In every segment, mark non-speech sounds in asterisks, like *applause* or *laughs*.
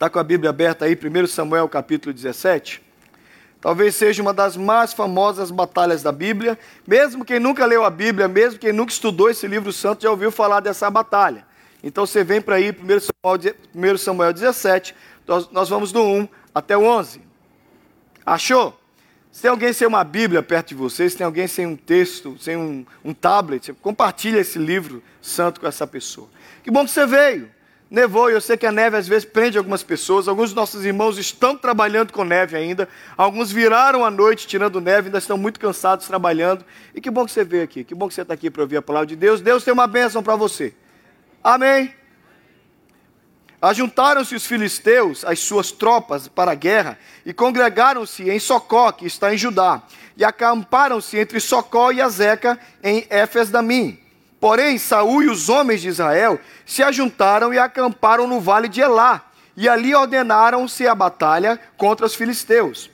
Está com a Bíblia aberta aí, 1 Samuel capítulo 17? Talvez seja uma das mais famosas batalhas da Bíblia. Mesmo quem nunca leu a Bíblia, mesmo quem nunca estudou esse livro santo, já ouviu falar dessa batalha. Então você vem para aí, 1 Samuel, 1 Samuel 17, nós, nós vamos do 1 até o 11. Achou? Se tem alguém sem uma Bíblia perto de você, se tem alguém sem um texto, sem um, um tablet, compartilha esse livro santo com essa pessoa. Que bom que você veio. Nevou, eu sei que a neve às vezes prende algumas pessoas. Alguns dos nossos irmãos estão trabalhando com neve ainda. Alguns viraram a noite tirando neve, ainda estão muito cansados trabalhando. E que bom que você veio aqui. Que bom que você está aqui para ouvir a palavra de Deus. Deus tem uma bênção para você. Amém. Ajuntaram-se os filisteus, as suas tropas, para a guerra, e congregaram-se em Socó, que está em Judá, e acamparam-se entre Socó e Azeca, em Éfes-Damim. Porém, Saul e os homens de Israel se ajuntaram e acamparam no vale de Elá, e ali ordenaram-se a batalha contra os filisteus.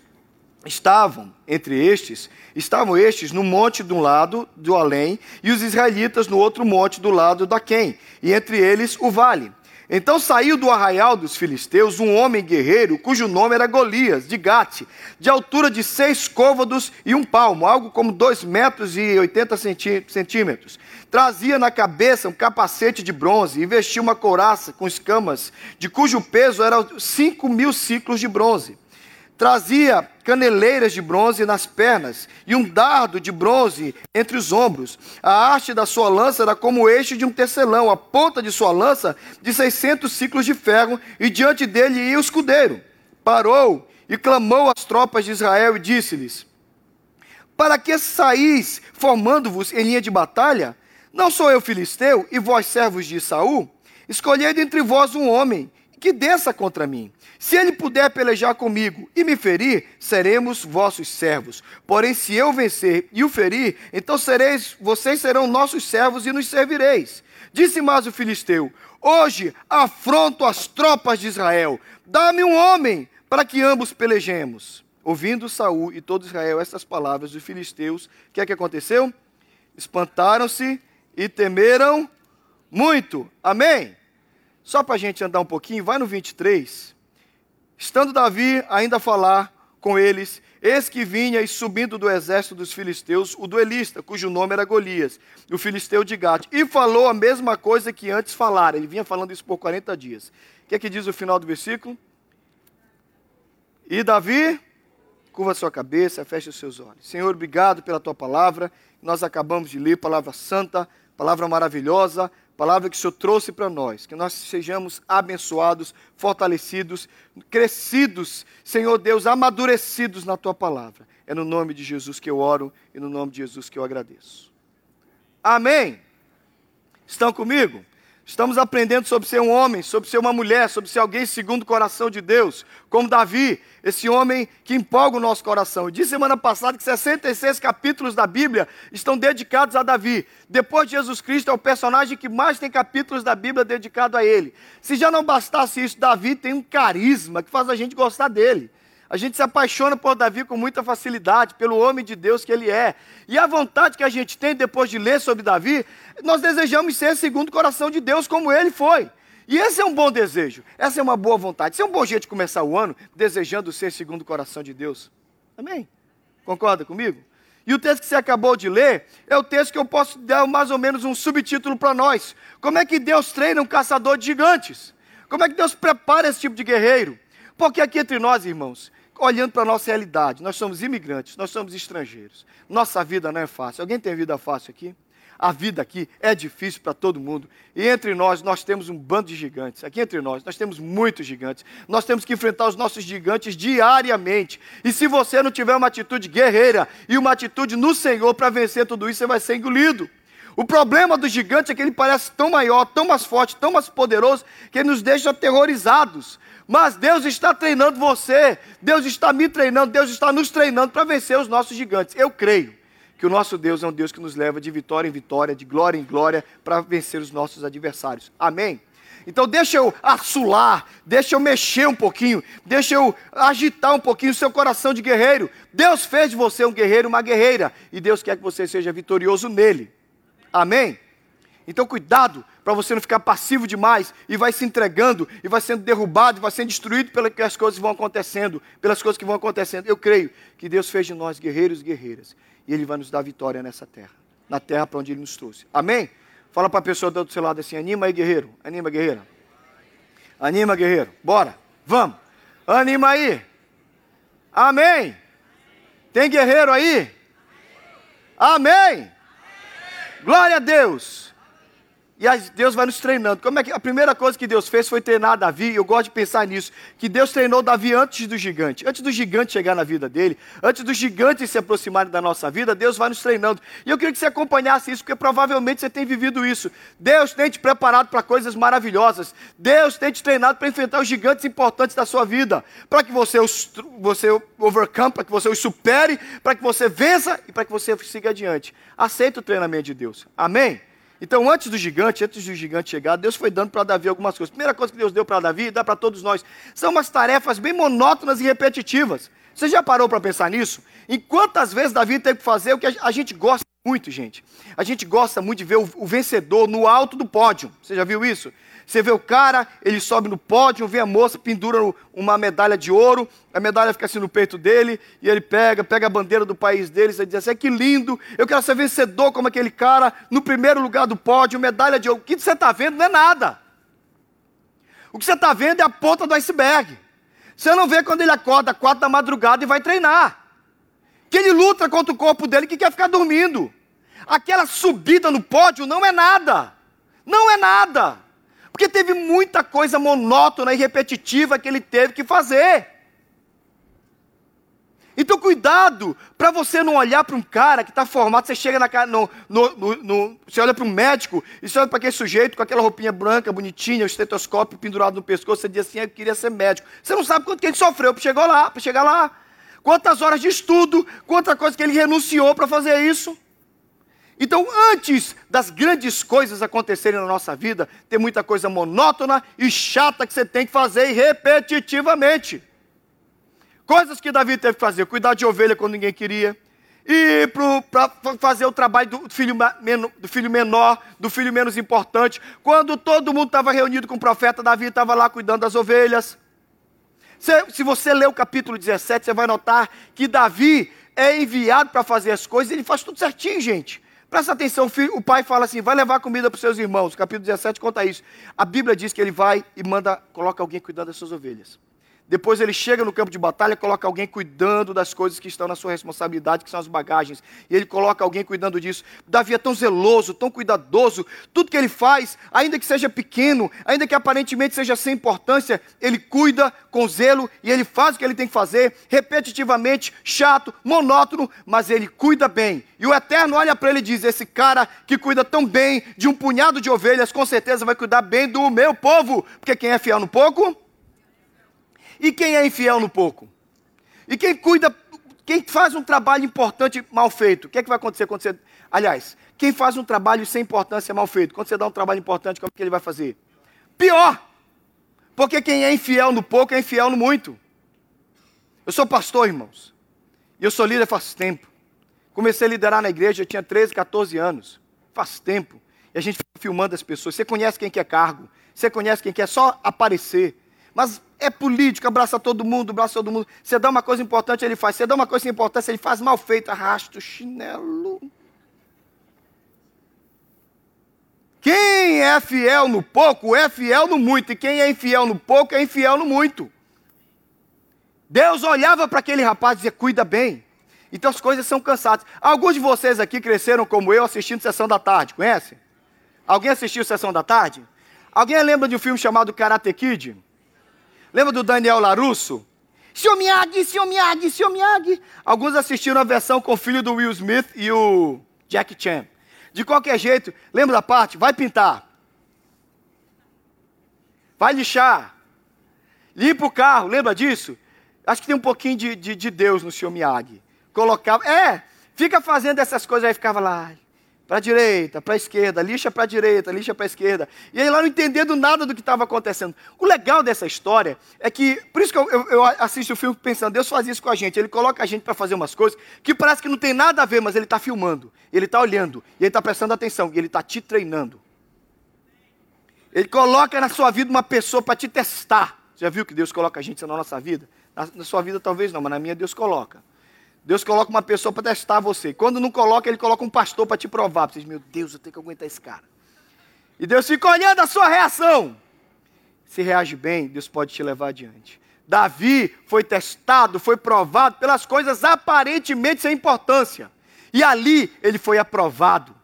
Estavam entre estes, estavam estes no monte de um lado do além, e os israelitas no outro monte do lado da Quem, e entre eles o vale. Então saiu do arraial dos filisteus um homem guerreiro, cujo nome era Golias, de Gate, de altura de seis côvados e um palmo, algo como dois metros e oitenta centímetros. Trazia na cabeça um capacete de bronze e vestia uma couraça com escamas, de cujo peso era cinco mil ciclos de bronze. Trazia caneleiras de bronze nas pernas e um dardo de bronze entre os ombros. A haste da sua lança era como o eixo de um tecelão, a ponta de sua lança de seiscentos ciclos de ferro, e diante dele ia o escudeiro. Parou e clamou às tropas de Israel e disse-lhes: Para que saís formando-vos em linha de batalha? Não sou eu filisteu e vós servos de Saul? Escolhei dentre vós um homem que desça contra mim. Se ele puder pelejar comigo e me ferir, seremos vossos servos. Porém, se eu vencer e o ferir, então sereis, vocês serão nossos servos e nos servireis. Disse mais o filisteu: Hoje afronto as tropas de Israel. Dá-me um homem para que ambos pelejemos. Ouvindo Saul e todo Israel estas palavras dos filisteus, o que é que aconteceu? Espantaram-se e temeram muito. Amém? Só para a gente andar um pouquinho, vai no 23. Estando Davi ainda a falar com eles, eis que vinha e subindo do exército dos filisteus o duelista, cujo nome era Golias, o filisteu de Gate, e falou a mesma coisa que antes falara. Ele vinha falando isso por 40 dias. O que é que diz o final do versículo? E Davi, curva sua cabeça, feche os seus olhos. Senhor, obrigado pela tua palavra. Nós acabamos de ler, palavra santa, palavra maravilhosa, palavra que o Senhor trouxe para nós, que nós sejamos abençoados, fortalecidos, crescidos, Senhor Deus, amadurecidos na tua palavra. É no nome de Jesus que eu oro e no nome de Jesus que eu agradeço. Amém. Estão comigo? Estamos aprendendo sobre ser um homem, sobre ser uma mulher, sobre ser alguém segundo o coração de Deus, como Davi, esse homem que empolga o nosso coração. Eu disse semana passada que 66 capítulos da Bíblia estão dedicados a Davi. Depois de Jesus Cristo, é o personagem que mais tem capítulos da Bíblia dedicado a ele. Se já não bastasse isso, Davi tem um carisma que faz a gente gostar dele. A gente se apaixona por Davi com muita facilidade, pelo homem de Deus que ele é. E a vontade que a gente tem depois de ler sobre Davi, nós desejamos ser segundo o coração de Deus como ele foi. E esse é um bom desejo, essa é uma boa vontade. Esse é um bom jeito de começar o ano desejando ser segundo o coração de Deus. Amém? Concorda comigo? E o texto que você acabou de ler é o texto que eu posso dar mais ou menos um subtítulo para nós. Como é que Deus treina um caçador de gigantes? Como é que Deus prepara esse tipo de guerreiro? Porque aqui entre nós, irmãos, olhando para a nossa realidade. Nós somos imigrantes, nós somos estrangeiros. Nossa vida não é fácil. Alguém tem vida fácil aqui? A vida aqui é difícil para todo mundo. E entre nós, nós temos um bando de gigantes. Aqui entre nós, nós temos muitos gigantes. Nós temos que enfrentar os nossos gigantes diariamente. E se você não tiver uma atitude guerreira e uma atitude no Senhor para vencer tudo isso, você vai ser engolido. O problema do gigante é que ele parece tão maior, tão mais forte, tão mais poderoso, que ele nos deixa aterrorizados. Mas Deus está treinando você, Deus está me treinando, Deus está nos treinando para vencer os nossos gigantes. Eu creio que o nosso Deus é um Deus que nos leva de vitória em vitória, de glória em glória, para vencer os nossos adversários. Amém? Então deixa eu assular, deixa eu mexer um pouquinho, deixa eu agitar um pouquinho o seu coração de guerreiro. Deus fez de você um guerreiro, uma guerreira, e Deus quer que você seja vitorioso nele. Amém? Então cuidado para você não ficar passivo demais e vai se entregando e vai sendo derrubado e vai sendo destruído pelas coisas que vão acontecendo, pelas coisas que vão acontecendo. Eu creio que Deus fez de nós guerreiros e guerreiras e Ele vai nos dar vitória nessa terra, na terra para onde Ele nos trouxe. Amém? Fala para a pessoa do outro lado assim: anima aí, guerreiro. Anima, guerreira. Anima, guerreiro. Bora. Vamos. Anima aí. Amém. Tem guerreiro aí? Amém. Glória a Deus. E Deus vai nos treinando. Como é que a primeira coisa que Deus fez foi treinar Davi? Eu gosto de pensar nisso, que Deus treinou Davi antes do gigante. Antes do gigante chegar na vida dele, antes do gigante se aproximarem da nossa vida, Deus vai nos treinando. E eu queria que você acompanhasse isso, porque provavelmente você tem vivido isso. Deus tem te preparado para coisas maravilhosas. Deus tem te treinado para enfrentar os gigantes importantes da sua vida, para que você os você overcome, para que você os supere, para que você vença e para que você siga adiante. Aceita o treinamento de Deus. Amém? Então, antes do gigante, antes do gigante chegar, Deus foi dando para Davi algumas coisas. Primeira coisa que Deus deu para Davi, dá para todos nós, são umas tarefas bem monótonas e repetitivas. Você já parou para pensar nisso? Em quantas vezes Davi teve que fazer o que a gente gosta muito, gente? A gente gosta muito de ver o, o vencedor no alto do pódio. Você já viu isso? Você vê o cara, ele sobe no pódio, vê a moça, pendura uma medalha de ouro, a medalha fica assim no peito dele, e ele pega, pega a bandeira do país deles e diz assim: que lindo, eu quero ser vencedor como aquele cara, no primeiro lugar do pódio, medalha de ouro. O que você está vendo não é nada. O que você está vendo é a ponta do iceberg. Você não vê quando ele acorda quatro da madrugada e vai treinar. Que ele luta contra o corpo dele que quer ficar dormindo. Aquela subida no pódio não é nada. Não é nada. Porque teve muita coisa monótona e repetitiva que ele teve que fazer. Então, cuidado para você não olhar para um cara que está formado. Você chega na cara, no, no, no, no você olha para um médico e você olha para aquele sujeito com aquela roupinha branca, bonitinha, o estetoscópio pendurado no pescoço. Você diz assim: Eu queria ser médico. Você não sabe quanto que ele sofreu para chegar lá, para chegar lá. Quantas horas de estudo, quanta coisa que ele renunciou para fazer isso. Então, antes das grandes coisas acontecerem na nossa vida, tem muita coisa monótona e chata que você tem que fazer repetitivamente. Coisas que Davi teve que fazer: cuidar de ovelha quando ninguém queria, ir para fazer o trabalho do filho, do filho menor, do filho menos importante. Quando todo mundo estava reunido com o profeta, Davi estava lá cuidando das ovelhas. Se, se você ler o capítulo 17, você vai notar que Davi é enviado para fazer as coisas, ele faz tudo certinho, gente. Presta atenção, o pai fala assim: vai levar comida para os seus irmãos. Capítulo 17 conta isso. A Bíblia diz que ele vai e manda, coloca alguém cuidando das suas ovelhas. Depois ele chega no campo de batalha, coloca alguém cuidando das coisas que estão na sua responsabilidade, que são as bagagens. E ele coloca alguém cuidando disso. Davi é tão zeloso, tão cuidadoso. Tudo que ele faz, ainda que seja pequeno, ainda que aparentemente seja sem importância, ele cuida com zelo e ele faz o que ele tem que fazer, repetitivamente, chato, monótono, mas ele cuida bem. E o Eterno olha para ele e diz: Esse cara que cuida tão bem de um punhado de ovelhas, com certeza vai cuidar bem do meu povo. Porque quem é fiel no pouco e quem é infiel no pouco? E quem cuida, quem faz um trabalho importante mal feito? O que é que vai acontecer quando você. Aliás, quem faz um trabalho sem importância mal feito? Quando você dá um trabalho importante, como é que ele vai fazer? Pior! Porque quem é infiel no pouco é infiel no muito. Eu sou pastor, irmãos. E eu sou líder faz tempo. Comecei a liderar na igreja, eu tinha 13, 14 anos. Faz tempo. E a gente fica filmando as pessoas. Você conhece quem quer cargo. Você conhece quem quer só aparecer. Mas é político, abraça todo mundo, abraça todo mundo. Você dá uma coisa importante, ele faz. Você dá uma coisa importante, ele faz mal feito, arrasta o chinelo. Quem é fiel no pouco é fiel no muito, e quem é infiel no pouco é infiel no muito. Deus olhava para aquele rapaz e dizia: cuida bem. Então as coisas são cansadas. Alguns de vocês aqui cresceram como eu assistindo Sessão da Tarde, conhece? Alguém assistiu Sessão da Tarde? Alguém lembra de um filme chamado Karate Kid? Lembra do Daniel Larusso? Seu Miyagi, seu Miyagi, seu Miyagi. Alguns assistiram a versão com o filho do Will Smith e o Jack Chan. De qualquer jeito, lembra da parte? Vai pintar. Vai lixar. Limpa o carro, lembra disso? Acho que tem um pouquinho de, de, de Deus no seu Miyagi. Colocava. É, fica fazendo essas coisas aí, ficava lá para a direita, para a esquerda, lixa para a direita, lixa para a esquerda. E ele lá não entendendo nada do que estava acontecendo. O legal dessa história é que, por isso que eu, eu, eu assisto o filme pensando, Deus faz isso com a gente. Ele coloca a gente para fazer umas coisas que parece que não tem nada a ver, mas ele está filmando, ele está olhando, e ele está prestando atenção, e ele está te treinando. Ele coloca na sua vida uma pessoa para te testar. Já viu que Deus coloca a gente na nossa vida? Na, na sua vida talvez não, mas na minha Deus coloca. Deus coloca uma pessoa para testar você. Quando não coloca, ele coloca um pastor para te provar. Você diz, meu Deus, eu tenho que aguentar esse cara. E Deus fica olhando a sua reação. Se reage bem, Deus pode te levar adiante. Davi foi testado, foi provado pelas coisas aparentemente sem importância. E ali ele foi aprovado.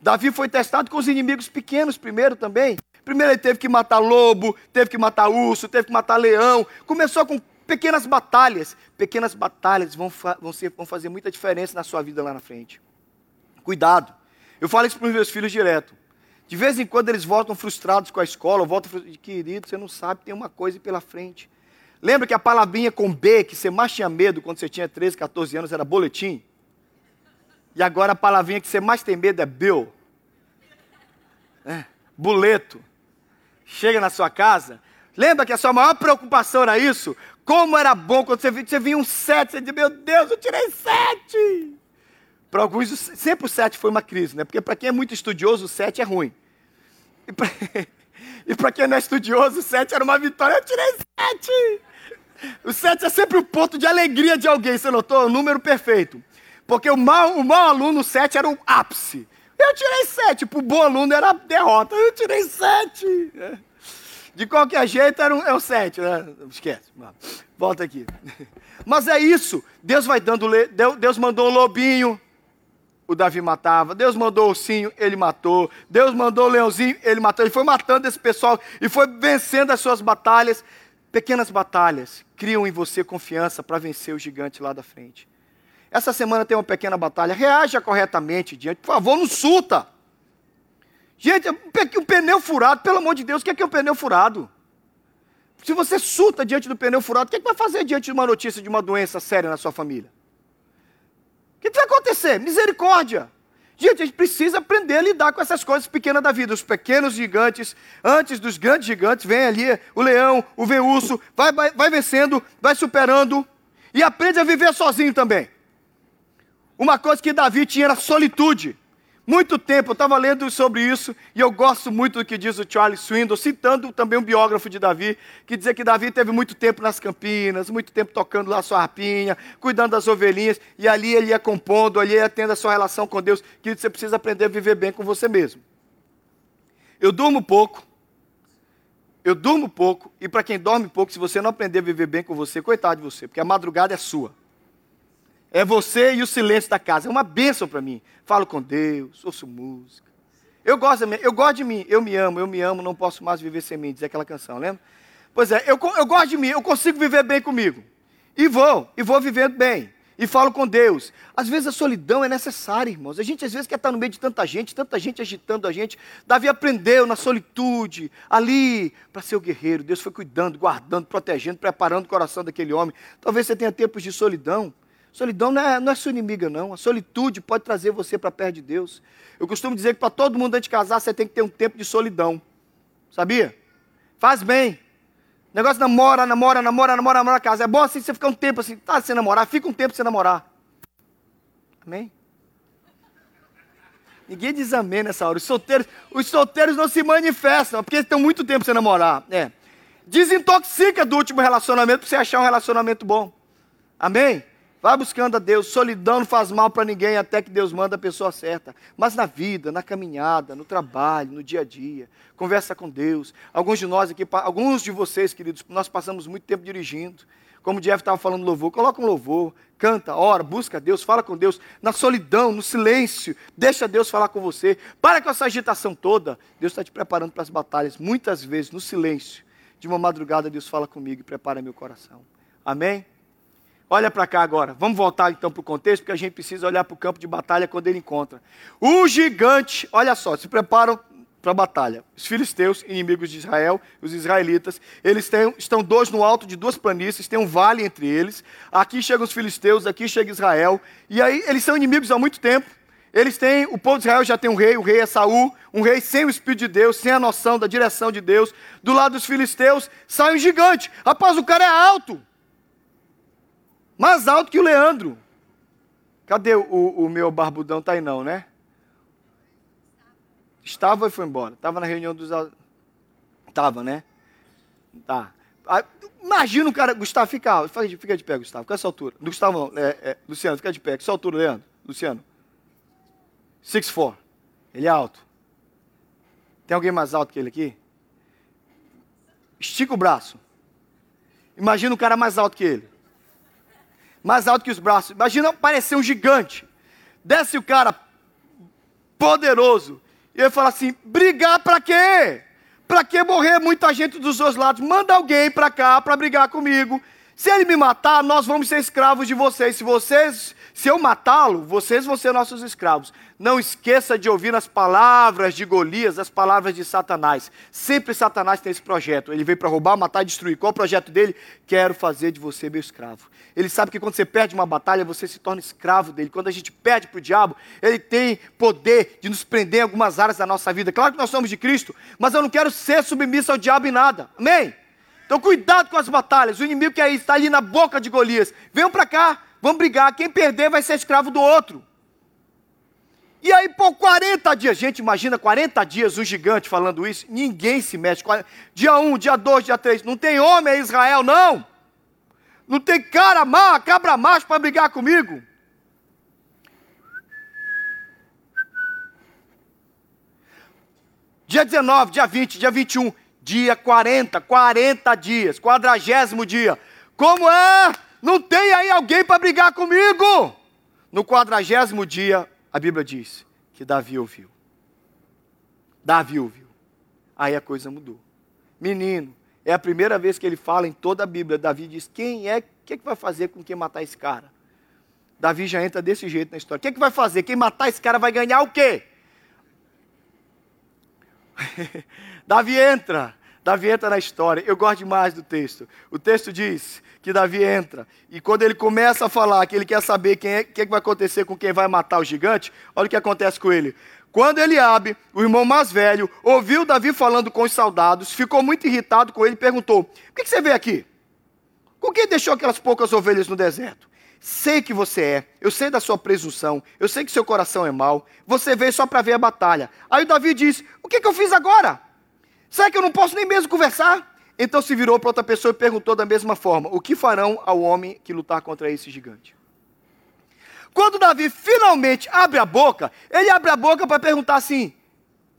Davi foi testado com os inimigos pequenos primeiro também. Primeiro ele teve que matar lobo, teve que matar urso, teve que matar leão. Começou com pequenas batalhas. Pequenas batalhas vão, vão, ser, vão fazer muita diferença na sua vida lá na frente. Cuidado. Eu falo isso para os meus filhos direto. De vez em quando eles voltam frustrados com a escola, voltam frustrados. Querido, você não sabe, tem uma coisa pela frente. Lembra que a palavrinha com B, que você mais tinha medo quando você tinha 13, 14 anos, era boletim? E agora a palavrinha que você mais tem medo é bill. É, boleto. Chega na sua casa, lembra que a sua maior preocupação era isso? Como era bom quando você via, você via um sete, você dizia, meu Deus, eu tirei sete. Para alguns, sempre o sete foi uma crise, né? Porque para quem é muito estudioso, o sete é ruim. E para *laughs* quem não é estudioso, o sete era uma vitória, eu tirei sete. O sete é sempre o ponto de alegria de alguém, você notou? O número perfeito. Porque o mau, o mau aluno, o sete era o ápice. Eu tirei sete, para o bom aluno era a derrota. Eu tirei sete. É. De qualquer jeito, era um, é o sete, né? Esquece. Volta aqui. *laughs* Mas é isso. Deus vai dando. Deus mandou um lobinho, o Davi matava. Deus mandou o ursinho, ele matou. Deus mandou o leãozinho, ele matou. Ele foi matando esse pessoal e foi vencendo as suas batalhas. Pequenas batalhas criam em você confiança para vencer o gigante lá da frente. Essa semana tem uma pequena batalha. Reaja corretamente diante. Por favor, não suta. Gente, um pneu furado, pelo amor de Deus, o que é, que é um pneu furado? Se você suta diante do pneu furado, o que, é que vai fazer diante de uma notícia de uma doença séria na sua família? O que, é que vai acontecer? Misericórdia. Gente, a gente precisa aprender a lidar com essas coisas pequenas da vida. Os pequenos gigantes, antes dos grandes gigantes, vem ali o leão, o venurso, vai, vai, vai vencendo, vai superando e aprende a viver sozinho também. Uma coisa que Davi tinha era solitude. Muito tempo, eu estava lendo sobre isso, e eu gosto muito do que diz o Charles Swindoll, citando também um biógrafo de Davi, que dizia que Davi teve muito tempo nas campinas, muito tempo tocando lá sua harpinha, cuidando das ovelhinhas, e ali ele ia compondo, ali ia tendo a sua relação com Deus, que você precisa aprender a viver bem com você mesmo. Eu durmo pouco, eu durmo pouco, e para quem dorme pouco, se você não aprender a viver bem com você, coitado de você, porque a madrugada é sua. É você e o silêncio da casa. É uma bênção para mim. Falo com Deus, ouço música. Eu gosto, eu gosto de mim, eu me amo, eu me amo, não posso mais viver sem mim, diz aquela canção, lembra? Pois é, eu, eu gosto de mim, eu consigo viver bem comigo. E vou, e vou vivendo bem. E falo com Deus. Às vezes a solidão é necessária, irmãos. A gente às vezes quer estar no meio de tanta gente, tanta gente agitando a gente. Davi aprendeu na solitude, ali, para ser o guerreiro. Deus foi cuidando, guardando, protegendo, preparando o coração daquele homem. Talvez você tenha tempos de solidão. Solidão não é, não é sua inimiga, não. A solitude pode trazer você para perto de Deus. Eu costumo dizer que para todo mundo antes de casar, você tem que ter um tempo de solidão. Sabia? Faz bem. Negócio namora, namora, namora, namora, namora, casa. É bom assim você ficar um tempo assim, tá sem namorar, fica um tempo sem namorar. Amém? Ninguém diz amém nessa hora. Os solteiros, os solteiros não se manifestam, porque estão muito tempo sem namorar. É. Desintoxica do último relacionamento para você achar um relacionamento bom. Amém? Vai buscando a Deus. Solidão não faz mal para ninguém até que Deus manda a pessoa certa. Mas na vida, na caminhada, no trabalho, no dia a dia, conversa com Deus. Alguns de nós aqui, alguns de vocês, queridos, nós passamos muito tempo dirigindo. Como o Jeff estava falando louvor, coloca um louvor, canta, ora, busca Deus, fala com Deus, na solidão, no silêncio, deixa Deus falar com você. Para com essa agitação toda. Deus está te preparando para as batalhas. Muitas vezes, no silêncio, de uma madrugada, Deus fala comigo e prepara meu coração. Amém? Olha para cá agora. Vamos voltar então para o contexto, porque a gente precisa olhar para o campo de batalha quando ele encontra. O gigante, olha só, se preparam para a batalha. Os filisteus, inimigos de Israel, os israelitas, eles têm, estão dois no alto de duas planícies, tem um vale entre eles. Aqui chegam os filisteus, aqui chega Israel. E aí eles são inimigos há muito tempo. Eles têm, o povo de Israel já tem um rei, o rei é Saul, um rei sem o Espírito de Deus, sem a noção da direção de Deus. Do lado dos filisteus sai um gigante. Rapaz, o cara é alto mais alto que o Leandro. Cadê o, o meu barbudão? Tá aí não, né? Estava e foi embora. Estava na reunião dos. Tava, né? Tá. Imagina o cara, Gustavo, fica, fica de pé, Gustavo, com essa altura. Gustavo, não, é, é, Luciano, fica de pé, com essa altura, Leandro, Luciano. 6'4". Ele é alto. Tem alguém mais alto que ele aqui? Estica o braço. Imagina um cara mais alto que ele. Mais alto que os braços. Imagina parecer um gigante. Desce o cara poderoso. E ele fala assim: brigar para quê? Para que morrer muita gente dos dois lados? Manda alguém para cá para brigar comigo. Se ele me matar, nós vamos ser escravos de vocês. Se vocês se eu matá-lo, vocês vão ser nossos escravos. Não esqueça de ouvir as palavras de Golias, as palavras de Satanás. Sempre Satanás tem esse projeto. Ele veio para roubar, matar e destruir. Qual é o projeto dele? Quero fazer de você meu escravo. Ele sabe que quando você perde uma batalha, você se torna escravo dele. Quando a gente perde para o diabo, ele tem poder de nos prender em algumas áreas da nossa vida. Claro que nós somos de Cristo, mas eu não quero ser submisso ao diabo em nada. Amém? Então cuidado com as batalhas. O inimigo que é está ali na boca de Golias. Venham para cá. Vamos brigar. Quem perder vai ser escravo do outro. E aí, por 40 dias, gente, imagina 40 dias um gigante falando isso, ninguém se mexe. Dia 1, dia 2, dia 3, não tem homem em Israel, não. Não tem cara má, cabra macho para brigar comigo. Dia 19, dia 20, dia 21, dia 40, 40 dias, quadragésimo dia. Como é? Não tem aí alguém para brigar comigo? No quadragésimo dia, a Bíblia diz que Davi ouviu. Davi ouviu. Aí a coisa mudou. Menino, é a primeira vez que ele fala em toda a Bíblia. Davi diz: Quem é? O que, é que vai fazer com quem matar esse cara? Davi já entra desse jeito na história. O que, é que vai fazer? Quem matar esse cara vai ganhar o quê? *laughs* Davi entra. Davi entra na história. Eu gosto demais do texto. O texto diz que Davi entra. E quando ele começa a falar que ele quer saber quem é, que, é que vai acontecer com quem vai matar o gigante, olha o que acontece com ele. Quando Eliabe, o irmão mais velho, ouviu Davi falando com os soldados, ficou muito irritado com ele e perguntou: O que, você vê aqui? Com quem deixou aquelas poucas ovelhas no deserto? Sei que você é, eu sei da sua presunção, eu sei que seu coração é mau, você veio só para ver a batalha. Aí o Davi disse: O que, que eu fiz agora? Será que eu não posso nem mesmo conversar? Então se virou para outra pessoa e perguntou da mesma forma: O que farão ao homem que lutar contra esse gigante? Quando Davi finalmente abre a boca, ele abre a boca para perguntar assim: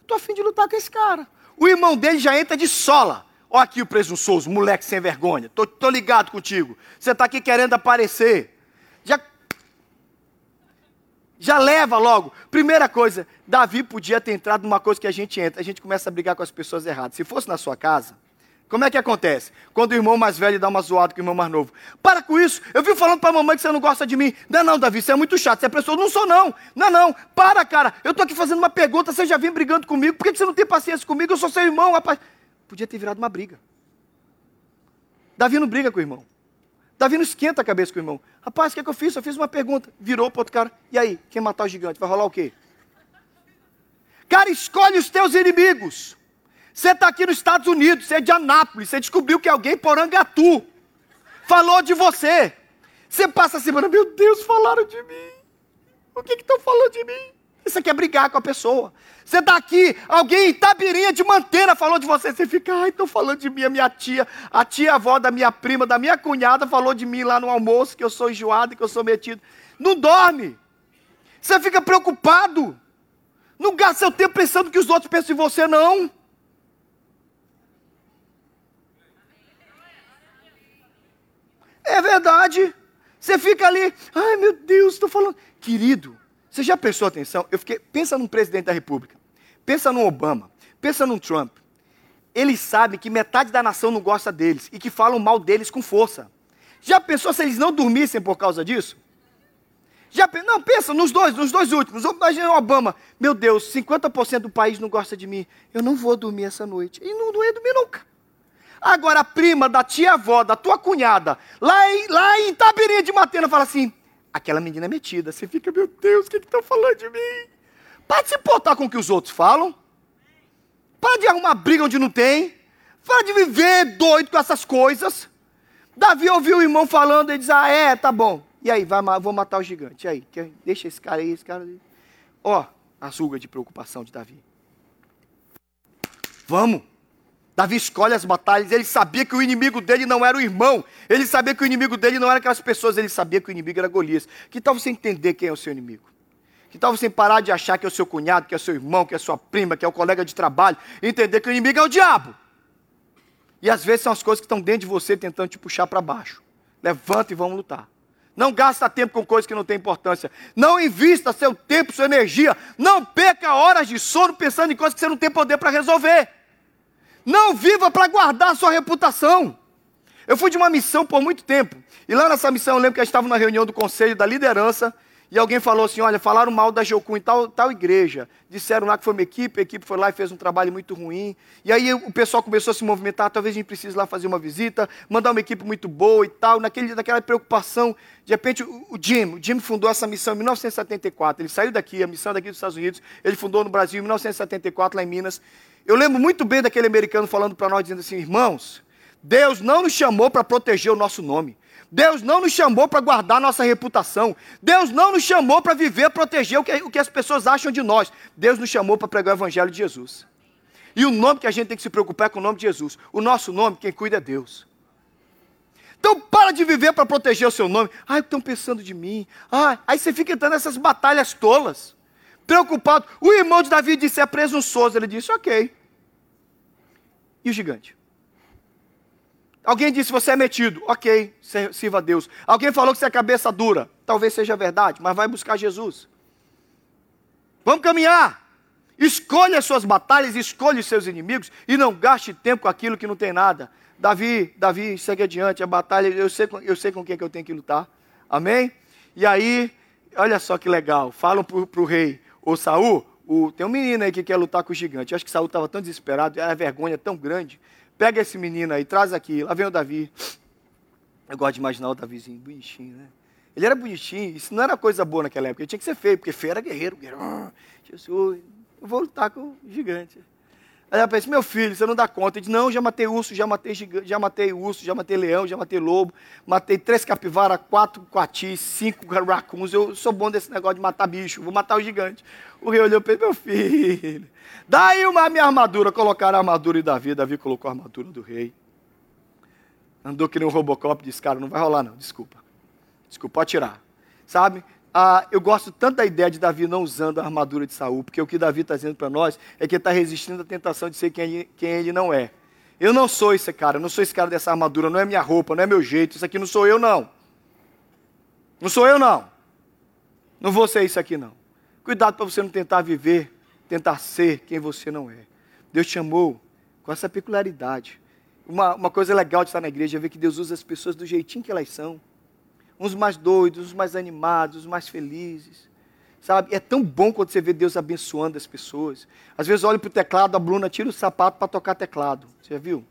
Estou afim de lutar com esse cara. O irmão dele já entra de sola. Olha aqui o presunçoso, moleque sem vergonha. Tô ligado contigo. Você está aqui querendo aparecer. Já, leva logo. Primeira coisa, Davi podia ter entrado numa coisa que a gente entra. A gente começa a brigar com as pessoas erradas. Se fosse na sua casa, como é que acontece? Quando o irmão mais velho dá uma zoada com o irmão mais novo. Para com isso. Eu vi falando para a mamãe que você não gosta de mim. Não, não, Davi, você é muito chato. Você é pessoa. Não sou, não. Não, não. Para, cara. Eu estou aqui fazendo uma pergunta. Você já vem brigando comigo. Por que você não tem paciência comigo? Eu sou seu irmão, rapaz. Podia ter virado uma briga. Davi não briga com o irmão. Davi não esquenta a cabeça com o irmão. Rapaz, o que, é que eu fiz? Eu fiz uma pergunta. Virou para outro cara. E aí? Quem matar o gigante? Vai rolar o quê? Cara, escolhe os teus inimigos. Você está aqui nos Estados Unidos, você é de Anápolis, você descobriu que alguém por Angatu falou de você. Você passa a semana, meu Deus, falaram de mim. O que estão falando de mim? Você quer brigar com a pessoa. Você está aqui, alguém em Tabirinha de Manteira falou de você. Você fica, ai, estão falando de mim, a minha tia, a tia-avó da minha prima, da minha cunhada falou de mim lá no almoço, que eu sou enjoado, que eu sou metido. Não dorme. Você fica preocupado. Não gasta seu tempo pensando que os outros pensam em você, não. É verdade. Você fica ali, ai meu Deus, estou falando. Querido, você já prestou atenção? Eu fiquei, pensa num presidente da República, pensa no Obama, pensa num Trump. Eles sabem que metade da nação não gosta deles e que falam mal deles com força. Já pensou se eles não dormissem por causa disso? Já, não, pensa nos dois, nos dois últimos. Imagina o Obama. Meu Deus, 50% do país não gosta de mim. Eu não vou dormir essa noite. E não, não ia dormir nunca. Agora a prima da tia-avó, da tua cunhada, lá em, lá em Itabirinha de Matena, fala assim, aquela menina é metida. Você fica, meu Deus, o que estão falando de mim? Para de se importar com o que os outros falam. Para de arrumar briga onde não tem. Para de viver doido com essas coisas. Davi ouviu o irmão falando e diz, ah, é, tá bom. E aí, vai, vou matar o gigante. E aí, deixa esse cara aí, esse cara aí. Ó, a rugas de preocupação de Davi. Vamos. Davi escolhe as batalhas, ele sabia que o inimigo dele não era o irmão, ele sabia que o inimigo dele não era aquelas pessoas, ele sabia que o inimigo era Golias. Que tal você entender quem é o seu inimigo? Que tal você parar de achar que é o seu cunhado, que é o seu irmão, que é a sua prima, que é o colega de trabalho, e entender que o inimigo é o diabo. E às vezes são as coisas que estão dentro de você tentando te puxar para baixo. Levanta e vamos lutar. Não gasta tempo com coisas que não têm importância. Não invista seu tempo, sua energia. Não perca horas de sono pensando em coisas que você não tem poder para resolver. Não viva para guardar a sua reputação. Eu fui de uma missão por muito tempo. E lá nessa missão eu lembro que eu estava na reunião do conselho da liderança. E alguém falou assim: olha, falaram mal da Jocum em tal, tal igreja. Disseram lá que foi uma equipe, a equipe foi lá e fez um trabalho muito ruim. E aí o pessoal começou a se movimentar, talvez a gente precise lá fazer uma visita, mandar uma equipe muito boa e tal. Naquele, naquela preocupação, de repente o, o Jim, o Jim fundou essa missão em 1974. Ele saiu daqui, a missão daqui dos Estados Unidos, ele fundou no Brasil em 1974, lá em Minas. Eu lembro muito bem daquele americano falando para nós, dizendo assim: irmãos, Deus não nos chamou para proteger o nosso nome. Deus não nos chamou para guardar nossa reputação. Deus não nos chamou para viver, proteger o que, o que as pessoas acham de nós. Deus nos chamou para pregar o Evangelho de Jesus. E o nome que a gente tem que se preocupar é com o nome de Jesus. O nosso nome, quem cuida é Deus. Então para de viver para proteger o seu nome. Ai, estão pensando de mim. Ai, aí você fica entrando nessas batalhas tolas. Preocupado. O irmão de Davi disse: é presunçoso. Ele disse: ok. E o gigante? Alguém disse você é metido. Ok, sirva a Deus. Alguém falou que você é cabeça dura. Talvez seja verdade, mas vai buscar Jesus. Vamos caminhar. Escolha as suas batalhas, escolha os seus inimigos e não gaste tempo com aquilo que não tem nada. Davi, Davi, segue adiante, a batalha, eu sei, eu sei com quem é que eu tenho que lutar. Amém? E aí, olha só que legal, falam para o rei, ô Saul, o, tem um menino aí que quer lutar com o gigante. Eu acho que Saul estava tão desesperado, era vergonha tão grande, Pega esse menino aí, traz aqui. Lá vem o Davi. Eu gosto de imaginar o Davizinho, bonitinho, né? Ele era bonitinho, isso não era coisa boa naquela época. Ele tinha que ser feio, porque feio era guerreiro. guerreiro. Ah, Jesus, eu vou lutar com o gigante. Aí ela pensa, meu filho, você não dá conta. Ele diz, não, já matei urso, já matei gigante, já matei urso, já matei leão, já matei lobo, matei três capivaras, quatro coatis, cinco racuns. Eu sou bom desse negócio de matar bicho, vou matar o gigante. O rei olhou para ele, meu filho, Daí uma minha armadura, colocaram a armadura de Davi, Davi colocou a armadura do rei. Andou que nem um Robocop, disse, cara, não vai rolar não, desculpa. Desculpa, pode tirar. Sabe? Ah, eu gosto tanto da ideia de Davi não usando a armadura de Saul, porque o que Davi está dizendo para nós é que ele está resistindo à tentação de ser quem ele, quem ele não é. Eu não sou esse cara, não sou esse cara dessa armadura, não é minha roupa, não é meu jeito, isso aqui não sou eu não. Não sou eu não. Não vou ser isso aqui não. Cuidado para você não tentar viver tentar ser quem você não é. Deus te chamou com essa peculiaridade. Uma, uma coisa legal de estar na igreja é ver que Deus usa as pessoas do jeitinho que elas são. Uns mais doidos, uns mais animados, uns mais felizes. Sabe? É tão bom quando você vê Deus abençoando as pessoas. Às vezes eu olho para o teclado, a Bruna tira o sapato para tocar teclado. Você já viu?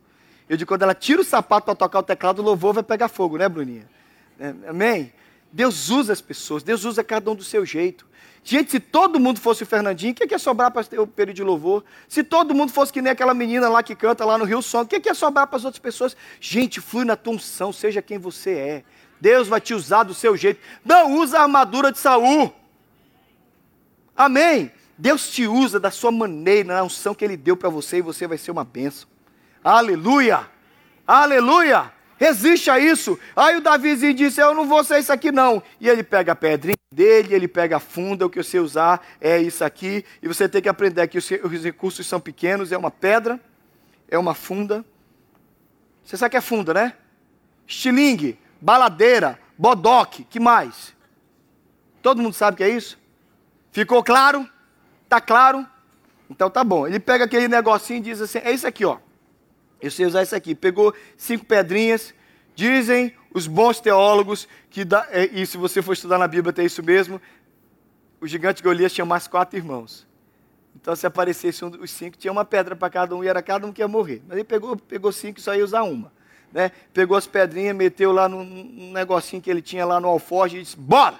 Eu digo, quando ela tira o sapato para tocar o teclado, o louvor vai pegar fogo, né, Bruninha? É, amém? Deus usa as pessoas, Deus usa cada um do seu jeito. Gente, se todo mundo fosse o Fernandinho, o que, é que ia sobrar para ter o período de louvor? Se todo mundo fosse que nem aquela menina lá que canta lá no Rio Som, o que, é que ia sobrar para as outras pessoas? Gente, flui na tua unção, seja quem você é. Deus vai te usar do seu jeito. Não usa a armadura de Saul. Amém. Deus te usa da sua maneira, na unção que Ele deu para você, e você vai ser uma bênção. Aleluia! Aleluia! Resiste a isso. Aí o Davizinho disse: Eu não vou ser isso aqui, não. E ele pega a pedrinha dele, ele pega a funda, o que você usar é isso aqui. E você tem que aprender que os recursos são pequenos: é uma pedra, é uma funda. Você sabe que é funda, né? Estilingue, baladeira, bodoque, que mais? Todo mundo sabe que é isso? Ficou claro? Tá claro? Então tá bom. Ele pega aquele negocinho e diz assim: É isso aqui, ó. Eu sei usar isso aqui. Pegou cinco pedrinhas. Dizem os bons teólogos que, dá, é, e se você for estudar na Bíblia, tem isso mesmo. O gigante Golias tinha mais quatro irmãos. Então, se aparecesse um dos cinco, tinha uma pedra para cada um e era cada um que ia morrer. Mas ele pegou, pegou cinco e só ia usar uma. Né? Pegou as pedrinhas, meteu lá num, negocinho que ele tinha lá no alforje e disse: Bora!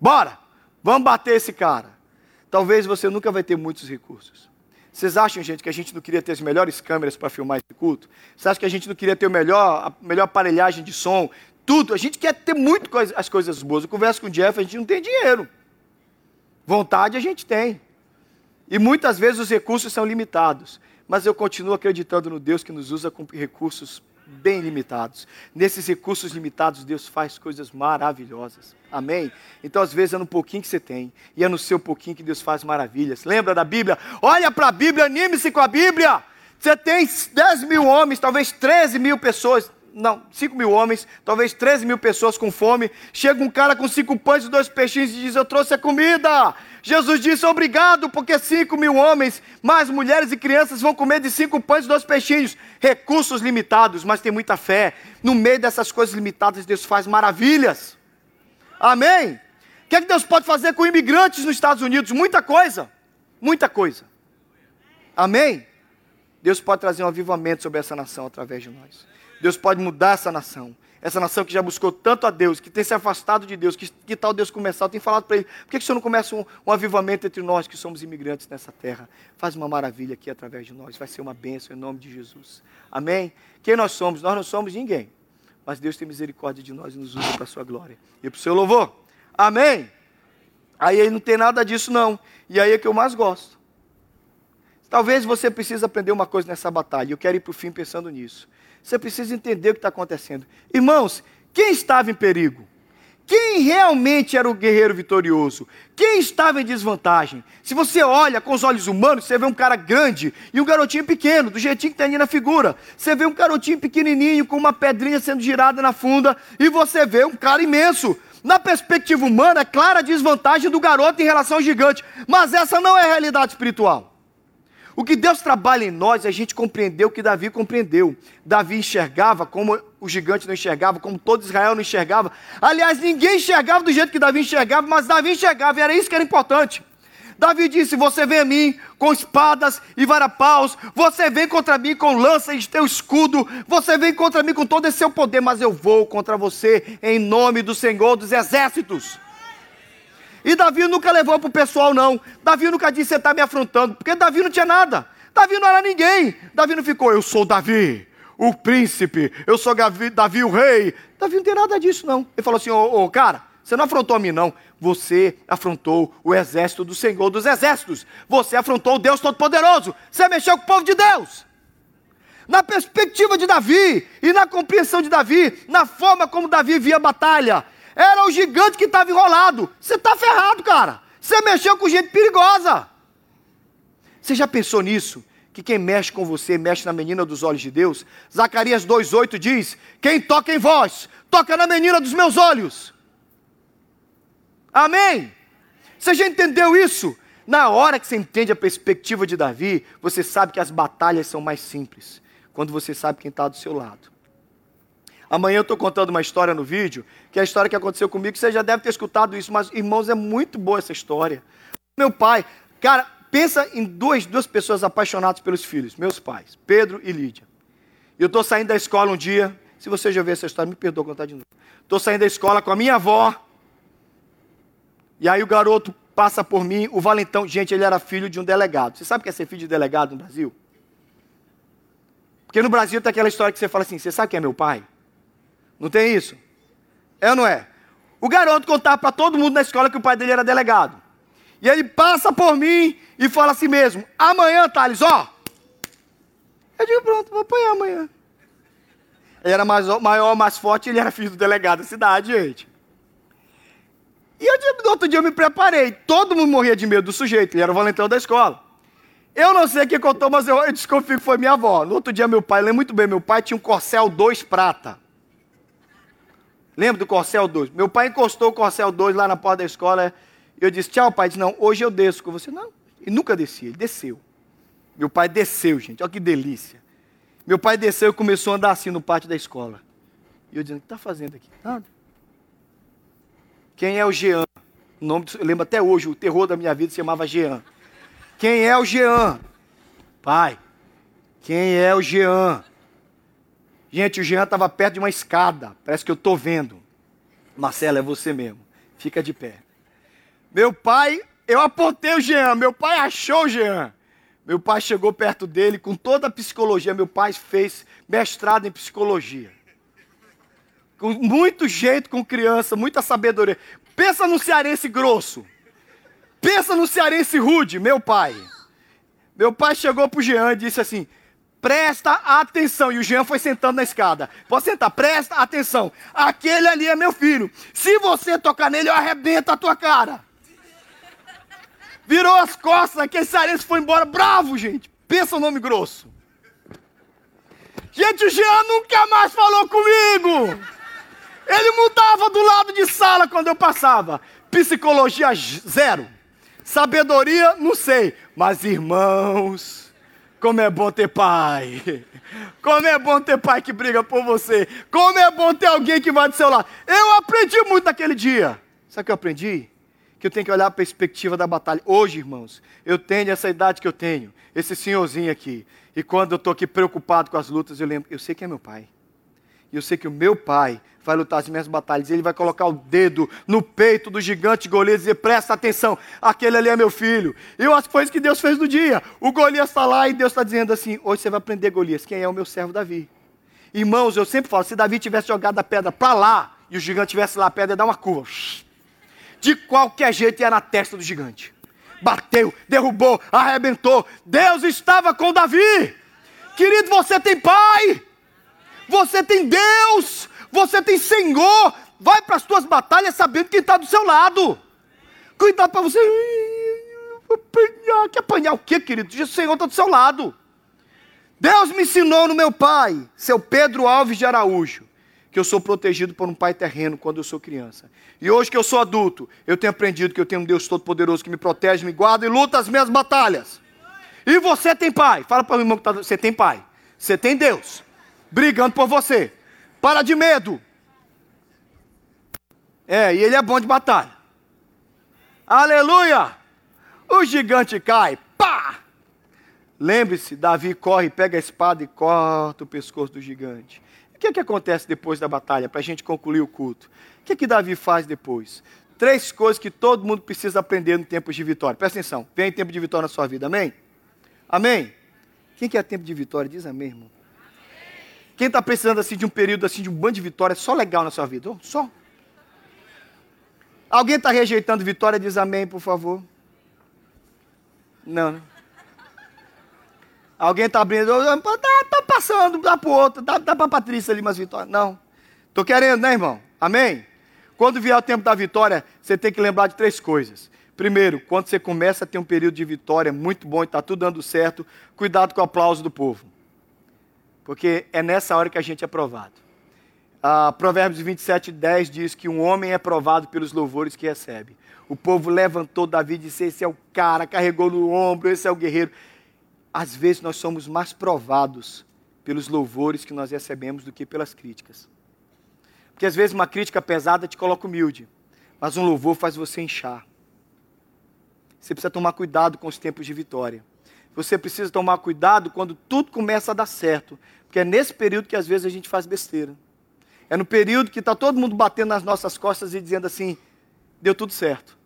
Bora! Vamos bater esse cara. Talvez você nunca vai ter muitos recursos. Vocês acham, gente, que a gente não queria ter as melhores câmeras para filmar esse culto? Vocês acham que a gente não queria ter o melhor, a melhor aparelhagem de som? Tudo. A gente quer ter muito coisa, as coisas boas. Eu converso com o Jeff, a gente não tem dinheiro. Vontade a gente tem. E muitas vezes os recursos são limitados. Mas eu continuo acreditando no Deus que nos usa com recursos bem limitados. Nesses recursos limitados, Deus faz coisas maravilhosas. Amém? Então, às vezes, é no pouquinho que você tem, e é no seu pouquinho que Deus faz maravilhas. Lembra da Bíblia? Olha para a Bíblia, anime-se com a Bíblia. Você tem 10 mil homens, talvez 13 mil pessoas, não, 5 mil homens, talvez 13 mil pessoas com fome. Chega um cara com cinco pães e dois peixinhos e diz: Eu trouxe a comida. Jesus disse: Obrigado, porque 5 mil homens, mais mulheres e crianças vão comer de cinco pães e dois peixinhos. Recursos limitados, mas tem muita fé. No meio dessas coisas limitadas, Deus faz maravilhas. Amém? O que, é que Deus pode fazer com imigrantes nos Estados Unidos? Muita coisa. Muita coisa. Amém? Deus pode trazer um avivamento sobre essa nação através de nós. Deus pode mudar essa nação. Essa nação que já buscou tanto a Deus, que tem se afastado de Deus, que, que tal Deus começar? Eu tenho falado para ele, por que, que o Senhor não começa um, um avivamento entre nós que somos imigrantes nessa terra? Faz uma maravilha aqui através de nós, vai ser uma bênção em nome de Jesus. Amém? Quem nós somos? Nós não somos ninguém. Mas Deus tem misericórdia de nós e nos usa para a sua glória. E para o seu louvor. Amém? Aí não tem nada disso não. E aí é que eu mais gosto. Talvez você precise aprender uma coisa nessa batalha. Eu quero ir para o fim pensando nisso. Você precisa entender o que está acontecendo. Irmãos, quem estava em perigo? Quem realmente era o guerreiro vitorioso? Quem estava em desvantagem? Se você olha com os olhos humanos, você vê um cara grande e um garotinho pequeno, do jeitinho que tem ali na figura. Você vê um garotinho pequenininho com uma pedrinha sendo girada na funda e você vê um cara imenso. Na perspectiva humana, é clara a desvantagem do garoto em relação ao gigante, mas essa não é a realidade espiritual. O que Deus trabalha em nós é a gente compreender o que Davi compreendeu. Davi enxergava como o gigante não enxergava, como todo Israel não enxergava. Aliás, ninguém enxergava do jeito que Davi enxergava, mas Davi enxergava, e era isso que era importante. Davi disse: Você vem a mim com espadas e varapaus, você vem contra mim com lança e teu escudo, você vem contra mim com todo esse seu poder, mas eu vou contra você em nome do Senhor dos exércitos. E Davi nunca levou para o pessoal, não. Davi nunca disse, você está me afrontando, porque Davi não tinha nada. Davi não era ninguém. Davi não ficou, eu sou Davi, o príncipe, eu sou Davi, Davi o rei. Davi não tem nada disso, não. Ele falou assim, ô, ô cara, você não afrontou a mim, não. Você afrontou o exército do Senhor dos exércitos. Você afrontou o Deus Todo-Poderoso. Você mexeu com o povo de Deus. Na perspectiva de Davi e na compreensão de Davi, na forma como Davi via a batalha, o gigante que estava enrolado. Você está ferrado, cara. Você mexeu com gente perigosa. Você já pensou nisso? Que quem mexe com você mexe na menina dos olhos de Deus? Zacarias 2,8 diz: Quem toca em vós, toca na menina dos meus olhos. Amém? Você já entendeu isso? Na hora que você entende a perspectiva de Davi, você sabe que as batalhas são mais simples. Quando você sabe quem está do seu lado. Amanhã eu estou contando uma história no vídeo, que é a história que aconteceu comigo, você já deve ter escutado isso, mas irmãos, é muito boa essa história. Meu pai, cara, pensa em duas, duas pessoas apaixonadas pelos filhos, meus pais, Pedro e Lídia. Eu estou saindo da escola um dia, se você já viu essa história, me perdoa contar de novo. Estou saindo da escola com a minha avó, e aí o garoto passa por mim, o valentão, gente, ele era filho de um delegado. Você sabe o que é ser filho de delegado no Brasil? Porque no Brasil tem aquela história que você fala assim: você sabe quem é meu pai? Não tem isso? É ou não é? O garoto contava para todo mundo na escola que o pai dele era delegado. E ele passa por mim e fala assim mesmo: amanhã, Thales, ó. Eu digo: pronto, vou apanhar amanhã. Ele era mais, maior, mais forte, ele era filho do delegado da cidade, gente. E eu, no outro dia eu me preparei. Todo mundo morria de medo do sujeito, ele era o valentão da escola. Eu não sei quem contou, mas eu, eu desconfio que foi minha avó. No outro dia, meu pai, lembro muito bem, meu pai tinha um Corcel 2 prata. Lembra do Corcel 2? Meu pai encostou o Corcel 2 lá na porta da escola. Eu disse: Tchau, pai. Ele disse: Não, hoje eu desço com você. Não. E nunca descia. Ele desceu. Meu pai desceu, gente. Olha que delícia. Meu pai desceu e começou a andar assim no pátio da escola. E eu dizendo: O que está fazendo aqui? Nada. Quem é o Jean? O nome, eu lembro até hoje, o terror da minha vida se chamava Jean. Quem é o Jean? Pai, quem é o Jean? Gente, o Jean estava perto de uma escada. Parece que eu estou vendo. Marcelo, é você mesmo. Fica de pé. Meu pai, eu apontei o Jean. Meu pai achou o Jean. Meu pai chegou perto dele com toda a psicologia. Meu pai fez mestrado em psicologia. Com muito jeito com criança, muita sabedoria. Pensa no cearense grosso. Pensa no cearense rude, meu pai. Meu pai chegou pro Jean e disse assim: presta atenção. E o Jean foi sentando na escada. Pode sentar, presta atenção. Aquele ali é meu filho. Se você tocar nele, eu arrebento a tua cara. Virou as costas, aquele sarense foi embora bravo, gente. Pensa o nome grosso. Gente, o Jean nunca mais falou comigo. Ele mudava do lado de sala quando eu passava. Psicologia zero. Sabedoria, não sei. Mas irmãos, como é bom ter pai. Como é bom ter pai que briga por você. Como é bom ter alguém que vai do seu lado. Eu aprendi muito naquele dia. Sabe o que eu aprendi? Que eu tenho que olhar a perspectiva da batalha. Hoje, irmãos, eu tenho essa idade que eu tenho. Esse senhorzinho aqui. E quando eu estou aqui preocupado com as lutas, eu lembro, eu sei que é meu pai. E eu sei que o meu pai vai lutar as minhas batalhas. Ele vai colocar o dedo no peito do gigante Golias e dizer: presta atenção, aquele ali é meu filho. E eu acho que foi isso que Deus fez no dia. O Golias está lá e Deus está dizendo assim: hoje você vai aprender, Golias, quem é o meu servo Davi. Irmãos, eu sempre falo: se Davi tivesse jogado a pedra para lá e o gigante tivesse lá, a pedra ia dar uma curva. De qualquer jeito ia na testa do gigante. Bateu, derrubou, arrebentou. Deus estava com Davi. Querido, você tem pai. Você tem Deus, você tem Senhor. Vai para as tuas batalhas sabendo quem está do seu lado. Cuidado para você. Apanhar, que apanhar o quê, querido? O Senhor está do seu lado. Deus me ensinou no meu pai, seu Pedro Alves de Araújo, que eu sou protegido por um pai terreno quando eu sou criança. E hoje que eu sou adulto, eu tenho aprendido que eu tenho um Deus todo-poderoso que me protege, me guarda e luta as minhas batalhas. E você tem pai. Fala para o irmão que está. Você tem pai. Você tem Deus brigando por você. Para de medo. É, e ele é bom de batalha. Aleluia! O gigante cai, pá! Lembre-se, Davi corre, pega a espada e corta o pescoço do gigante. O que, é que acontece depois da batalha, para a gente concluir o culto? O que, é que Davi faz depois? Três coisas que todo mundo precisa aprender no tempo de vitória. Presta atenção, vem tempo de vitória na sua vida, amém? Amém? Quem quer tempo de vitória? Diz amém, irmão. Quem está precisando assim de um período assim de um bando de vitória só legal na sua vida? Oh, só. Alguém está rejeitando vitória? Diz amém, por favor. Não, né? Alguém está abrindo, está passando, dá para o outro, dá, dá para a Patrícia ali umas vitórias. Não. Estou querendo, né, irmão? Amém? Quando vier o tempo da vitória, você tem que lembrar de três coisas. Primeiro, quando você começa a ter um período de vitória muito bom e está tudo dando certo, cuidado com o aplauso do povo porque é nessa hora que a gente é provado. Ah, Provérbios 27, 10 diz que um homem é provado pelos louvores que recebe. O povo levantou Davi e disse: Esse é o cara, carregou no ombro, esse é o guerreiro. Às vezes nós somos mais provados pelos louvores que nós recebemos do que pelas críticas. Porque às vezes uma crítica pesada te coloca humilde, mas um louvor faz você inchar. Você precisa tomar cuidado com os tempos de vitória. Você precisa tomar cuidado quando tudo começa a dar certo, porque é nesse período que às vezes a gente faz besteira. É no período que está todo mundo batendo nas nossas costas e dizendo assim: deu tudo certo.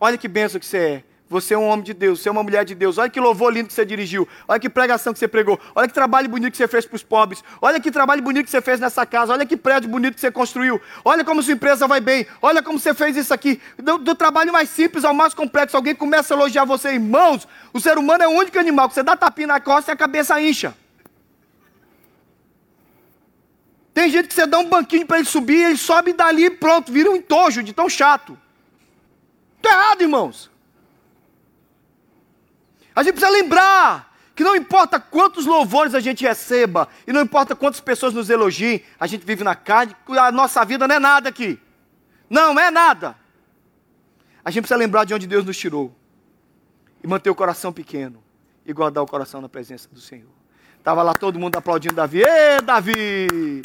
Olha que benção que você é. Você é um homem de Deus, você é uma mulher de Deus. Olha que louvor lindo que você dirigiu. Olha que pregação que você pregou. Olha que trabalho bonito que você fez para os pobres. Olha que trabalho bonito que você fez nessa casa. Olha que prédio bonito que você construiu. Olha como sua empresa vai bem. Olha como você fez isso aqui. Do, do trabalho mais simples ao mais complexo, alguém começa a elogiar você. Irmãos, o ser humano é o único animal que você dá tapinha na costa e a cabeça incha. Tem gente que você dá um banquinho para ele subir, ele sobe dali e pronto, vira um entojo de tão chato. Está errado, irmãos. A gente precisa lembrar que não importa quantos louvores a gente receba, e não importa quantas pessoas nos elogiem, a gente vive na carne, a nossa vida não é nada aqui. Não é nada. A gente precisa lembrar de onde Deus nos tirou. E manter o coração pequeno. E guardar o coração na presença do Senhor. Estava lá todo mundo aplaudindo Davi. Ê, Davi!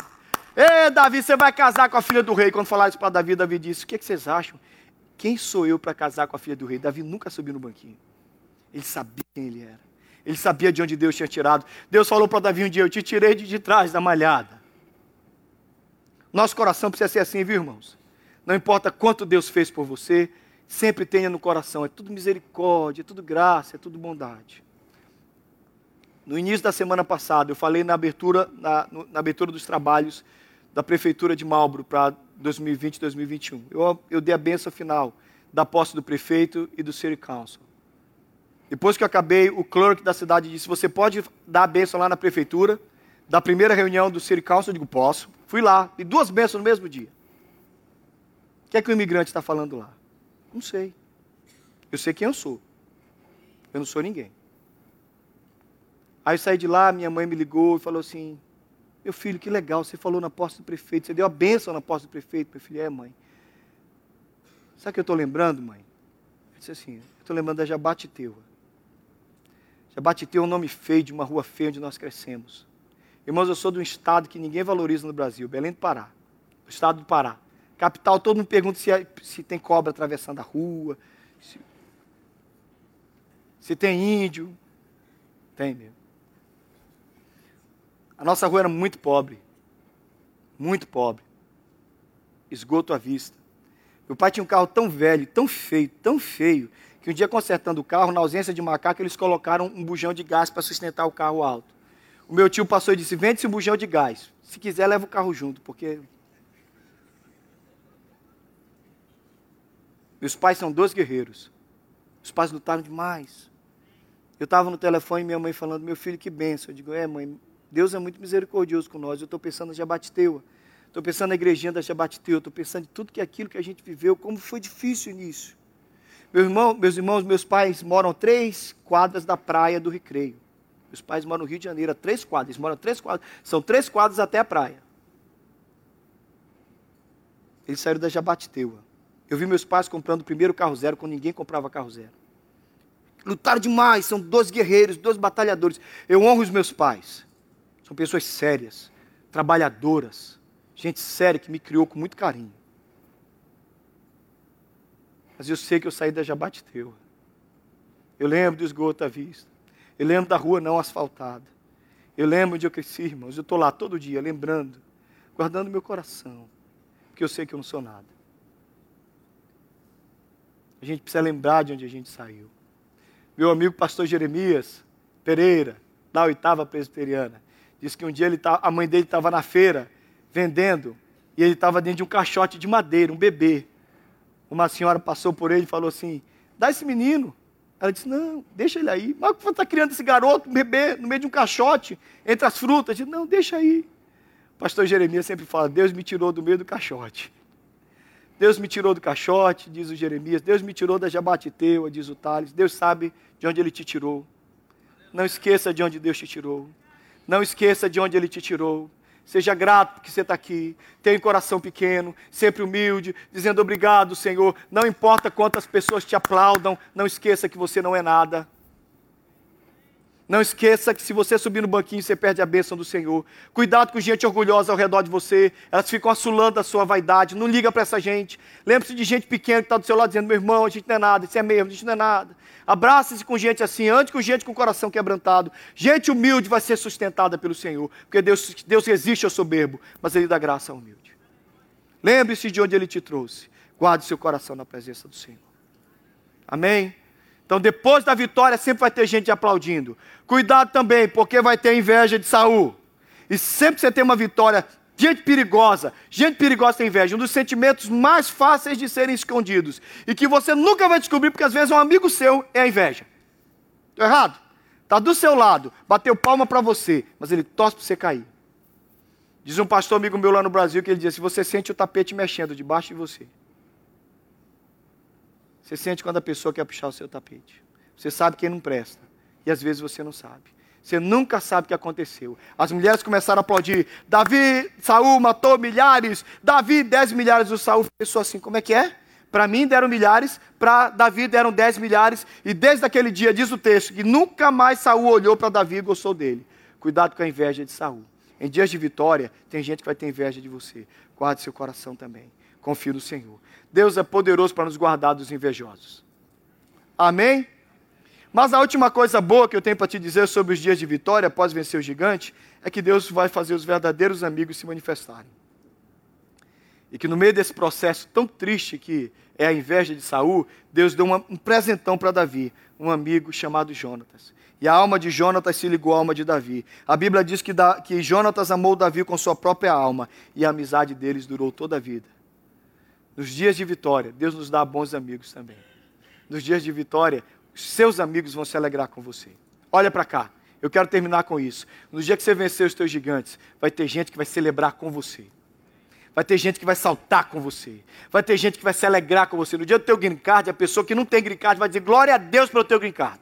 Ê, Davi, você vai casar com a filha do rei. Quando falaram isso para Davi, Davi disse: O que, é que vocês acham? Quem sou eu para casar com a filha do rei? Davi nunca subiu no banquinho. Ele sabia quem ele era. Ele sabia de onde Deus tinha tirado. Deus falou para Davi um dia: Eu te tirei de, de trás da malhada. Nosso coração precisa ser assim, viu, irmãos? Não importa quanto Deus fez por você, sempre tenha no coração: é tudo misericórdia, é tudo graça, é tudo bondade. No início da semana passada, eu falei na abertura, na, na abertura dos trabalhos da Prefeitura de Marlboro para 2020 2021. Eu, eu dei a benção final da posse do prefeito e do City Council. Depois que eu acabei, o clerk da cidade disse: Você pode dar a bênção lá na prefeitura, da primeira reunião do City Council? Eu digo: Posso. Fui lá, e duas bênçãos no mesmo dia. O que é que o imigrante está falando lá? Não sei. Eu sei quem eu sou. Eu não sou ninguém. Aí eu saí de lá, minha mãe me ligou e falou assim: Meu filho, que legal, você falou na posse do prefeito, você deu a bênção na posse do prefeito. Meu filho, é, mãe. Sabe o que eu estou lembrando, mãe? Eu disse assim: Eu estou lembrando da Jabatiteua. Jabatiteua é um nome feio de uma rua feia onde nós crescemos. Irmãos, eu sou de um estado que ninguém valoriza no Brasil, Belém do Pará. O estado do Pará. Capital, todo mundo pergunta se, se tem cobra atravessando a rua, se, se tem índio. Tem mesmo. A nossa rua era muito pobre. Muito pobre. Esgoto à vista. Meu pai tinha um carro tão velho, tão feio, tão feio, que um dia consertando o carro, na ausência de macaco, eles colocaram um bujão de gás para sustentar o carro alto. O meu tio passou e disse: Vende-se um bujão de gás. Se quiser, leva o carro junto, porque. Meus pais são dois guerreiros. Os pais lutaram demais. Eu estava no telefone e minha mãe falando: Meu filho, que benção. Eu digo: É, mãe, Deus é muito misericordioso com nós. Eu estou pensando na Jabateua. Estou pensando na igrejinha da Jabateua. Estou pensando em tudo que é aquilo que a gente viveu, como foi difícil o início. Meu irmão, meus irmãos, meus pais moram três quadras da praia do Recreio. Meus pais moram no Rio de Janeiro, a três quadras. Eles moram a três quadras. São três quadras até a praia. Eles saíram da Jabateua. Eu vi meus pais comprando o primeiro carro zero quando ninguém comprava carro zero. Lutaram demais, são dois guerreiros, dois batalhadores. Eu honro os meus pais. São pessoas sérias, trabalhadoras, gente séria que me criou com muito carinho. Mas eu sei que eu saí da Jabateua. Eu lembro do esgoto à vista. Eu lembro da rua não asfaltada. Eu lembro onde eu cresci, irmãos. Eu estou lá todo dia, lembrando, guardando meu coração, porque eu sei que eu não sou nada. A gente precisa lembrar de onde a gente saiu. Meu amigo pastor Jeremias Pereira, da oitava presbiteriana, disse que um dia ele tá, a mãe dele estava na feira vendendo e ele estava dentro de um caixote de madeira, um bebê. Uma senhora passou por ele e falou assim: dá esse menino. Ela disse: Não, deixa ele aí. Mas você está criando esse garoto, um bebê, no meio de um caixote, entre as frutas? Disse, Não, deixa aí. O pastor Jeremias sempre fala: Deus me tirou do meio do caixote. Deus me tirou do caixote, diz o Jeremias. Deus me tirou da Jabateteua, diz o Tales. Deus sabe de onde ele te tirou. Não esqueça de onde Deus te tirou. Não esqueça de onde ele te tirou. Seja grato porque você está aqui. Tenha um coração pequeno, sempre humilde, dizendo obrigado, Senhor. Não importa quantas pessoas te aplaudam, não esqueça que você não é nada. Não esqueça que se você subir no banquinho, você perde a bênção do Senhor. Cuidado com gente orgulhosa ao redor de você. Elas ficam assulando a sua vaidade. Não liga para essa gente. Lembre-se de gente pequena que está do seu lado dizendo, meu irmão, a gente não é nada, isso é mesmo, a gente não é nada. Abrace-se com gente assim, ande com gente com o coração quebrantado. Gente humilde vai ser sustentada pelo Senhor. Porque Deus, Deus resiste ao soberbo, mas Ele dá graça ao humilde. Lembre-se de onde Ele te trouxe. Guarde seu coração na presença do Senhor. Amém? Então, depois da vitória, sempre vai ter gente aplaudindo. Cuidado também, porque vai ter inveja de Saul. E sempre que você tem uma vitória, gente perigosa, gente perigosa tem inveja, um dos sentimentos mais fáceis de serem escondidos. E que você nunca vai descobrir, porque às vezes um amigo seu é a inveja. Estou errado? Está do seu lado, bateu palma para você, mas ele torce para você cair. Diz um pastor amigo meu lá no Brasil que ele diz: se você sente o tapete mexendo debaixo de você, você sente quando a pessoa quer puxar o seu tapete. Você sabe quem não presta. E às vezes você não sabe. Você nunca sabe o que aconteceu. As mulheres começaram a aplaudir. Davi, Saul matou milhares. Davi, dez milhares. O Saul pensou assim: como é que é? Para mim deram milhares, para Davi deram dez milhares. E desde aquele dia, diz o texto, que nunca mais Saul olhou para Davi e gostou dele. Cuidado com a inveja de Saul. Em dias de vitória, tem gente que vai ter inveja de você. Guarde seu coração também. Confie no Senhor. Deus é poderoso para nos guardar dos invejosos. Amém? Mas a última coisa boa que eu tenho para te dizer sobre os dias de vitória após vencer o gigante é que Deus vai fazer os verdadeiros amigos se manifestarem. E que no meio desse processo tão triste que é a inveja de Saul, Deus deu um presentão para Davi, um amigo chamado Jonatas. E a alma de Jonatas se ligou à alma de Davi. A Bíblia diz que, da, que Jonatas amou Davi com sua própria alma, e a amizade deles durou toda a vida. Nos dias de vitória, Deus nos dá bons amigos também. Nos dias de vitória, seus amigos vão se alegrar com você. Olha para cá. Eu quero terminar com isso. No dia que você vencer os teus gigantes, vai ter gente que vai celebrar com você. Vai ter gente que vai saltar com você. Vai ter gente que vai se alegrar com você. No dia do teu green card, a pessoa que não tem green card vai dizer glória a Deus pelo teu green card.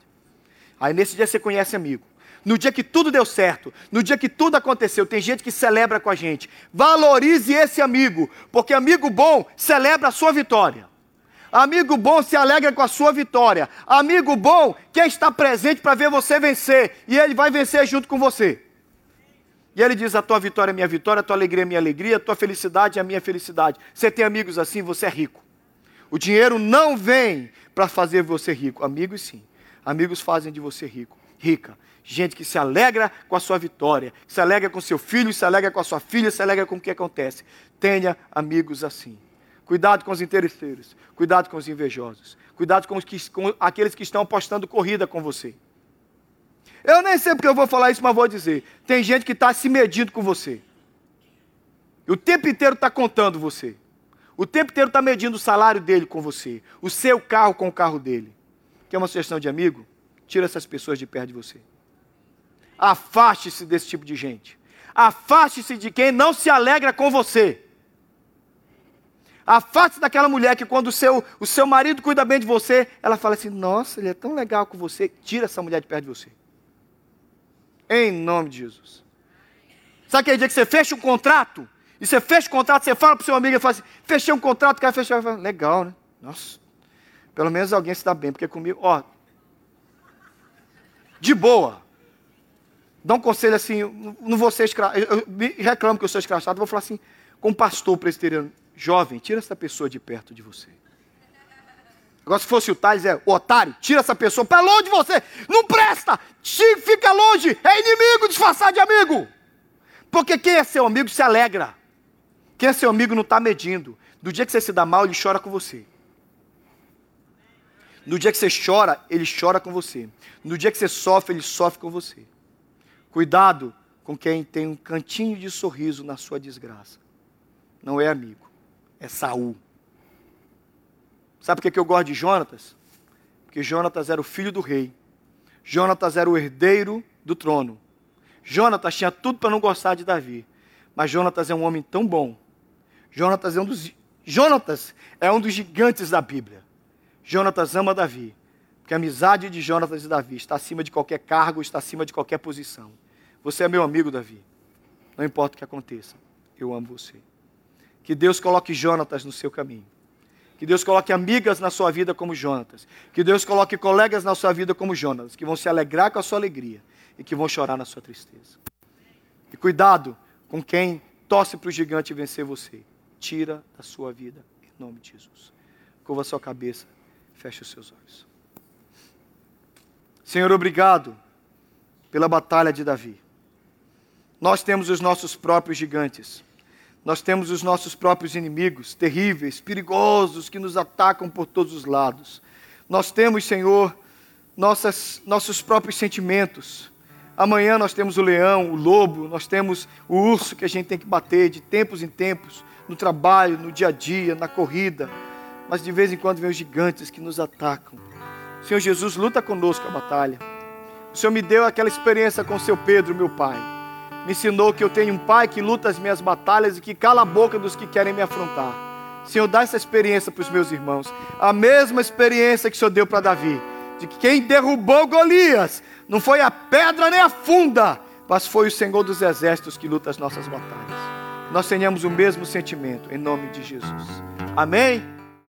Aí nesse dia você conhece amigo. No dia que tudo deu certo, no dia que tudo aconteceu, tem gente que celebra com a gente. Valorize esse amigo, porque amigo bom celebra a sua vitória. Amigo bom se alegra com a sua vitória. Amigo bom quer estar presente para ver você vencer, e ele vai vencer junto com você. E ele diz: A tua vitória é minha vitória, a tua alegria é minha alegria, a tua felicidade é a minha felicidade. Você tem amigos assim, você é rico. O dinheiro não vem para fazer você rico. Amigos, sim. Amigos fazem de você rico, rica. Gente que se alegra com a sua vitória, se alegra com seu filho, se alegra com a sua filha, se alegra com o que acontece. Tenha amigos assim. Cuidado com os interesseiros, cuidado com os invejosos, cuidado com, os que, com aqueles que estão apostando corrida com você. Eu nem sei porque eu vou falar isso, mas vou dizer. Tem gente que está se medindo com você. O tempo inteiro está contando você. O tempo inteiro está medindo o salário dele com você. O seu carro com o carro dele. Quer uma sugestão de amigo? Tira essas pessoas de perto de você. Afaste-se desse tipo de gente. Afaste-se de quem não se alegra com você. Afaste-se daquela mulher que quando o seu, o seu marido cuida bem de você, ela fala assim, nossa, ele é tão legal com você. Tira essa mulher de perto de você. Em nome de Jesus. Sabe aquele dia que você fecha um contrato? E você fecha o contrato, você fala para o seu amigo e fala assim: fechei um contrato, o cara fechou. Fala, Legal, né? Nossa. Pelo menos alguém se dá bem, porque comigo, ó. De boa. Dá um conselho assim, não vou ser escrachado. Eu, reclamo que eu sou escrachado, vou falar assim, com pastor presbiteriano, jovem, tira essa pessoa de perto de você. Agora, se fosse o Thales, é otário, tira essa pessoa para longe de você. Não presta! Fica longe! É inimigo disfarçado de amigo! Porque quem é seu amigo se alegra. Quem é seu amigo não está medindo. Do dia que você se dá mal, ele chora com você. No dia que você chora, ele chora com você. No dia que você sofre, ele sofre com você. Cuidado com quem tem um cantinho de sorriso na sua desgraça. Não é amigo, é Saul. Sabe por que eu gosto de Jonatas? Porque Jonatas era o filho do rei. Jonatas era o herdeiro do trono. Jonatas tinha tudo para não gostar de Davi. Mas Jonatas é um homem tão bom. Jonatas é um dos, Jonatas é um dos gigantes da Bíblia. Jonatas ama Davi. Porque a amizade de Jonatas e Davi está acima de qualquer cargo, está acima de qualquer posição. Você é meu amigo, Davi. Não importa o que aconteça, eu amo você. Que Deus coloque Jonatas no seu caminho. Que Deus coloque amigas na sua vida como Jonatas. Que Deus coloque colegas na sua vida como Jonatas, que vão se alegrar com a sua alegria e que vão chorar na sua tristeza. E cuidado com quem torce para o gigante vencer você. Tira da sua vida, em nome de Jesus. Curva a sua cabeça, feche os seus olhos. Senhor, obrigado pela batalha de Davi. Nós temos os nossos próprios gigantes. Nós temos os nossos próprios inimigos, terríveis, perigosos, que nos atacam por todos os lados. Nós temos, Senhor, nossas, nossos próprios sentimentos. Amanhã nós temos o leão, o lobo, nós temos o urso que a gente tem que bater de tempos em tempos, no trabalho, no dia a dia, na corrida. Mas de vez em quando vem os gigantes que nos atacam. Senhor Jesus, luta conosco a batalha. O Senhor me deu aquela experiência com o seu Pedro, meu pai me ensinou que eu tenho um pai que luta as minhas batalhas e que cala a boca dos que querem me afrontar. Senhor, dá essa experiência para os meus irmãos. A mesma experiência que o Senhor deu para Davi. De que quem derrubou Golias não foi a pedra nem a funda, mas foi o Senhor dos exércitos que luta as nossas batalhas. Nós tenhamos o mesmo sentimento, em nome de Jesus. Amém?